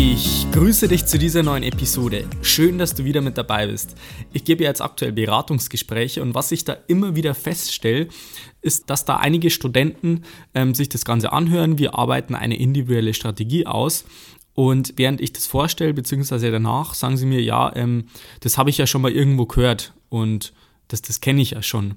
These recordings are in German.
Ich grüße dich zu dieser neuen Episode. Schön, dass du wieder mit dabei bist. Ich gebe jetzt aktuell Beratungsgespräche und was ich da immer wieder feststelle, ist, dass da einige Studenten ähm, sich das Ganze anhören. Wir arbeiten eine individuelle Strategie aus und während ich das vorstelle, beziehungsweise danach, sagen sie mir, ja, ähm, das habe ich ja schon mal irgendwo gehört und das, das kenne ich ja schon.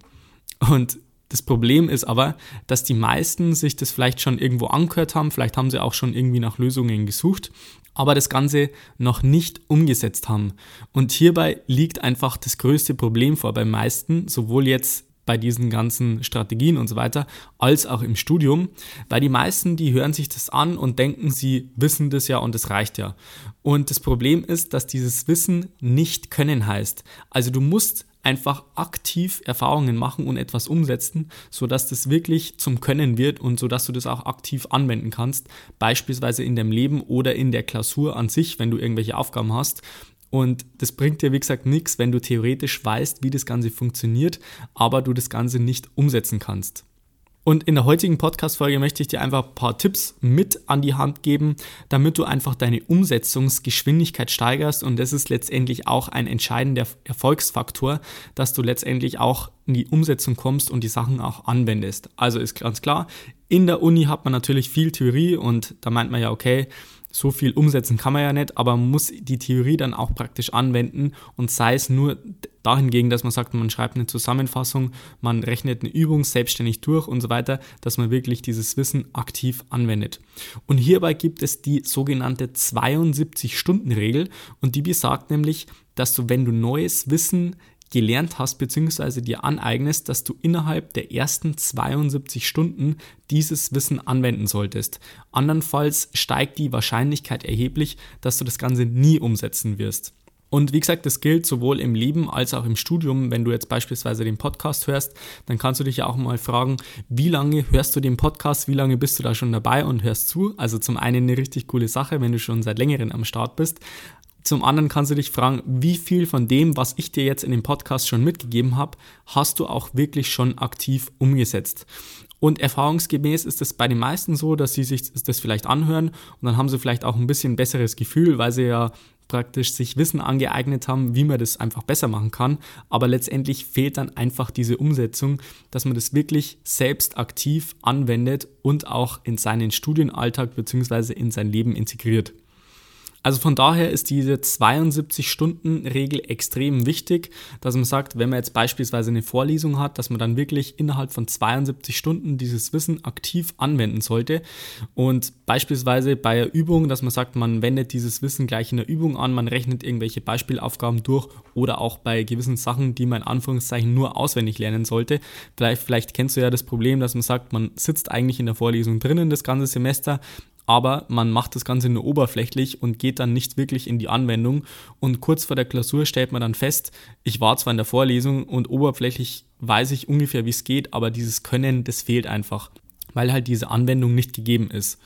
Und das Problem ist aber, dass die meisten sich das vielleicht schon irgendwo angehört haben, vielleicht haben sie auch schon irgendwie nach Lösungen gesucht, aber das Ganze noch nicht umgesetzt haben. Und hierbei liegt einfach das größte Problem vor beim meisten, sowohl jetzt bei diesen ganzen Strategien und so weiter, als auch im Studium, weil die meisten, die hören sich das an und denken, sie wissen das ja und das reicht ja. Und das Problem ist, dass dieses Wissen nicht können heißt. Also du musst einfach aktiv Erfahrungen machen und etwas umsetzen, sodass das wirklich zum Können wird und sodass du das auch aktiv anwenden kannst, beispielsweise in deinem Leben oder in der Klausur an sich, wenn du irgendwelche Aufgaben hast. Und das bringt dir, wie gesagt, nichts, wenn du theoretisch weißt, wie das Ganze funktioniert, aber du das Ganze nicht umsetzen kannst. Und in der heutigen Podcast-Folge möchte ich dir einfach ein paar Tipps mit an die Hand geben, damit du einfach deine Umsetzungsgeschwindigkeit steigerst. Und das ist letztendlich auch ein entscheidender Erfolgsfaktor, dass du letztendlich auch in die Umsetzung kommst und die Sachen auch anwendest. Also ist ganz klar, in der Uni hat man natürlich viel Theorie und da meint man ja, okay, so viel umsetzen kann man ja nicht, aber man muss die Theorie dann auch praktisch anwenden und sei es nur dahingegen, dass man sagt, man schreibt eine Zusammenfassung, man rechnet eine Übung selbstständig durch und so weiter, dass man wirklich dieses Wissen aktiv anwendet. Und hierbei gibt es die sogenannte 72-Stunden-Regel und die besagt nämlich, dass du, wenn du neues Wissen gelernt hast bzw. dir aneignest, dass du innerhalb der ersten 72 Stunden dieses Wissen anwenden solltest. Andernfalls steigt die Wahrscheinlichkeit erheblich, dass du das Ganze nie umsetzen wirst. Und wie gesagt, das gilt sowohl im Leben als auch im Studium. Wenn du jetzt beispielsweise den Podcast hörst, dann kannst du dich ja auch mal fragen, wie lange hörst du den Podcast, wie lange bist du da schon dabei und hörst zu? Also zum einen eine richtig coole Sache, wenn du schon seit längerem am Start bist. Zum anderen kannst du dich fragen, wie viel von dem, was ich dir jetzt in dem Podcast schon mitgegeben habe, hast du auch wirklich schon aktiv umgesetzt. Und erfahrungsgemäß ist es bei den meisten so, dass sie sich das vielleicht anhören und dann haben sie vielleicht auch ein bisschen besseres Gefühl, weil sie ja praktisch sich Wissen angeeignet haben, wie man das einfach besser machen kann. Aber letztendlich fehlt dann einfach diese Umsetzung, dass man das wirklich selbst aktiv anwendet und auch in seinen Studienalltag bzw. in sein Leben integriert. Also von daher ist diese 72-Stunden-Regel extrem wichtig, dass man sagt, wenn man jetzt beispielsweise eine Vorlesung hat, dass man dann wirklich innerhalb von 72 Stunden dieses Wissen aktiv anwenden sollte. Und beispielsweise bei der Übung, dass man sagt, man wendet dieses Wissen gleich in der Übung an, man rechnet irgendwelche Beispielaufgaben durch oder auch bei gewissen Sachen, die man in Anführungszeichen nur auswendig lernen sollte. Vielleicht, vielleicht kennst du ja das Problem, dass man sagt, man sitzt eigentlich in der Vorlesung drinnen das ganze Semester, aber man macht das Ganze nur oberflächlich und geht dann nicht wirklich in die Anwendung. Und kurz vor der Klausur stellt man dann fest, ich war zwar in der Vorlesung und oberflächlich weiß ich ungefähr, wie es geht, aber dieses Können, das fehlt einfach, weil halt diese Anwendung nicht gegeben ist.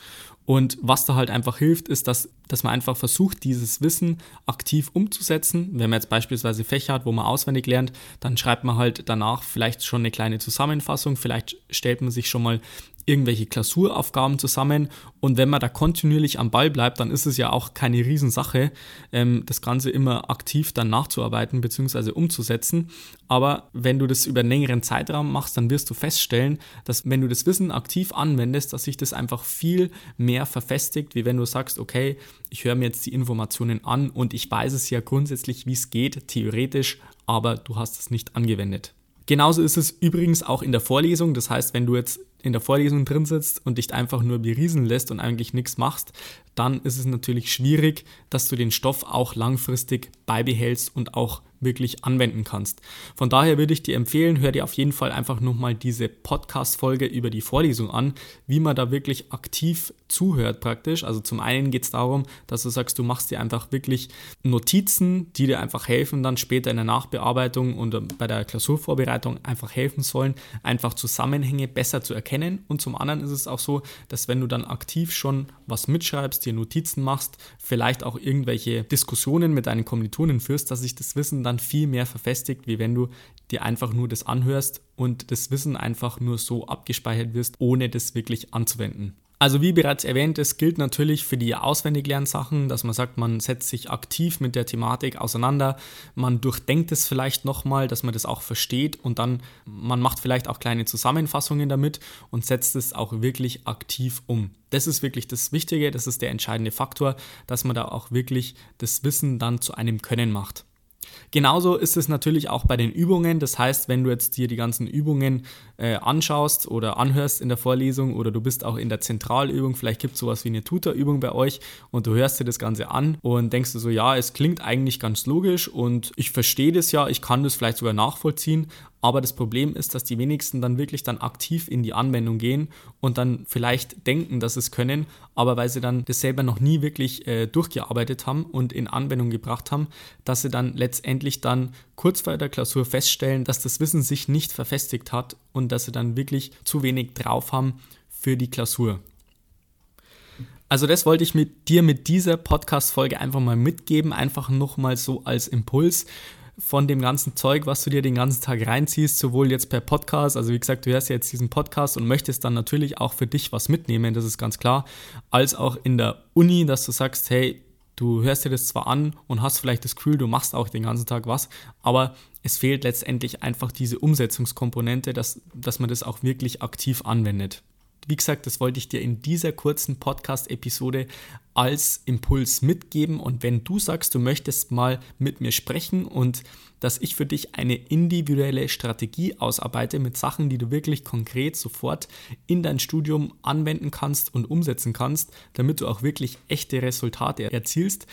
Und was da halt einfach hilft, ist, dass, dass man einfach versucht, dieses Wissen aktiv umzusetzen. Wenn man jetzt beispielsweise Fächer hat, wo man auswendig lernt, dann schreibt man halt danach vielleicht schon eine kleine Zusammenfassung. Vielleicht stellt man sich schon mal irgendwelche Klausuraufgaben zusammen und wenn man da kontinuierlich am Ball bleibt, dann ist es ja auch keine Riesensache, ähm, das Ganze immer aktiv dann nachzuarbeiten bzw. umzusetzen. Aber wenn du das über einen längeren Zeitraum machst, dann wirst du feststellen, dass wenn du das Wissen aktiv anwendest, dass sich das einfach viel mehr verfestigt, wie wenn du sagst, okay, ich höre mir jetzt die Informationen an und ich weiß es ja grundsätzlich, wie es geht, theoretisch, aber du hast es nicht angewendet. Genauso ist es übrigens auch in der Vorlesung. Das heißt, wenn du jetzt in der Vorlesung drin sitzt und dich einfach nur beriesen lässt und eigentlich nichts machst, dann ist es natürlich schwierig, dass du den Stoff auch langfristig beibehältst und auch wirklich anwenden kannst. Von daher würde ich dir empfehlen, hör dir auf jeden Fall einfach nochmal diese Podcast-Folge über die Vorlesung an, wie man da wirklich aktiv zuhört praktisch. Also zum einen geht es darum, dass du sagst, du machst dir einfach wirklich Notizen, die dir einfach helfen, dann später in der Nachbearbeitung und bei der Klausurvorbereitung einfach helfen sollen, einfach Zusammenhänge besser zu erkennen. Und zum anderen ist es auch so, dass wenn du dann aktiv schon was mitschreibst, dir Notizen machst, vielleicht auch irgendwelche Diskussionen mit deinen Kommilitonen führst, dass sich das Wissen dann viel mehr verfestigt, wie wenn du dir einfach nur das anhörst und das Wissen einfach nur so abgespeichert wirst, ohne das wirklich anzuwenden. Also wie bereits erwähnt, es gilt natürlich für die Auswendiglernsachen, dass man sagt, man setzt sich aktiv mit der Thematik auseinander, man durchdenkt es vielleicht nochmal, dass man das auch versteht und dann man macht vielleicht auch kleine Zusammenfassungen damit und setzt es auch wirklich aktiv um. Das ist wirklich das Wichtige, das ist der entscheidende Faktor, dass man da auch wirklich das Wissen dann zu einem Können macht. Genauso ist es natürlich auch bei den Übungen. Das heißt, wenn du jetzt dir die ganzen Übungen äh, anschaust oder anhörst in der Vorlesung oder du bist auch in der Zentralübung, vielleicht gibt es sowas wie eine Tutorübung bei euch und du hörst dir das Ganze an und denkst du so, ja, es klingt eigentlich ganz logisch und ich verstehe das ja, ich kann das vielleicht sogar nachvollziehen, aber das Problem ist, dass die wenigsten dann wirklich dann aktiv in die Anwendung gehen und dann vielleicht denken, dass es können, aber weil sie dann das selber noch nie wirklich äh, durchgearbeitet haben und in Anwendung gebracht haben, dass sie dann letztendlich dann kurz vor der Klausur feststellen, dass das Wissen sich nicht verfestigt hat und dass sie dann wirklich zu wenig drauf haben für die Klausur. Also das wollte ich mit dir mit dieser Podcast-Folge einfach mal mitgeben, einfach nochmal so als Impuls von dem ganzen Zeug, was du dir den ganzen Tag reinziehst, sowohl jetzt per Podcast, also wie gesagt, du hörst jetzt diesen Podcast und möchtest dann natürlich auch für dich was mitnehmen, das ist ganz klar, als auch in der Uni, dass du sagst, hey, du hörst dir das zwar an und hast vielleicht das Gefühl, du machst auch den ganzen Tag was, aber es fehlt letztendlich einfach diese Umsetzungskomponente, dass, dass man das auch wirklich aktiv anwendet. Wie gesagt, das wollte ich dir in dieser kurzen Podcast-Episode als Impuls mitgeben. Und wenn du sagst, du möchtest mal mit mir sprechen und dass ich für dich eine individuelle Strategie ausarbeite mit Sachen, die du wirklich konkret sofort in dein Studium anwenden kannst und umsetzen kannst, damit du auch wirklich echte Resultate erzielst,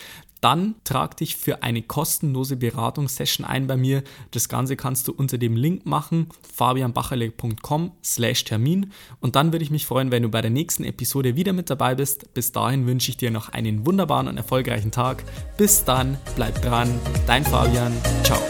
dann trag dich für eine kostenlose Beratungssession ein bei mir. Das Ganze kannst du unter dem Link machen, fabianbacherle.com slash Termin. Und dann würde ich mich freuen, wenn du bei der nächsten Episode wieder mit dabei bist. Bis dahin wünsche ich dir noch einen wunderbaren und erfolgreichen Tag. Bis dann, bleib dran, dein Fabian, ciao.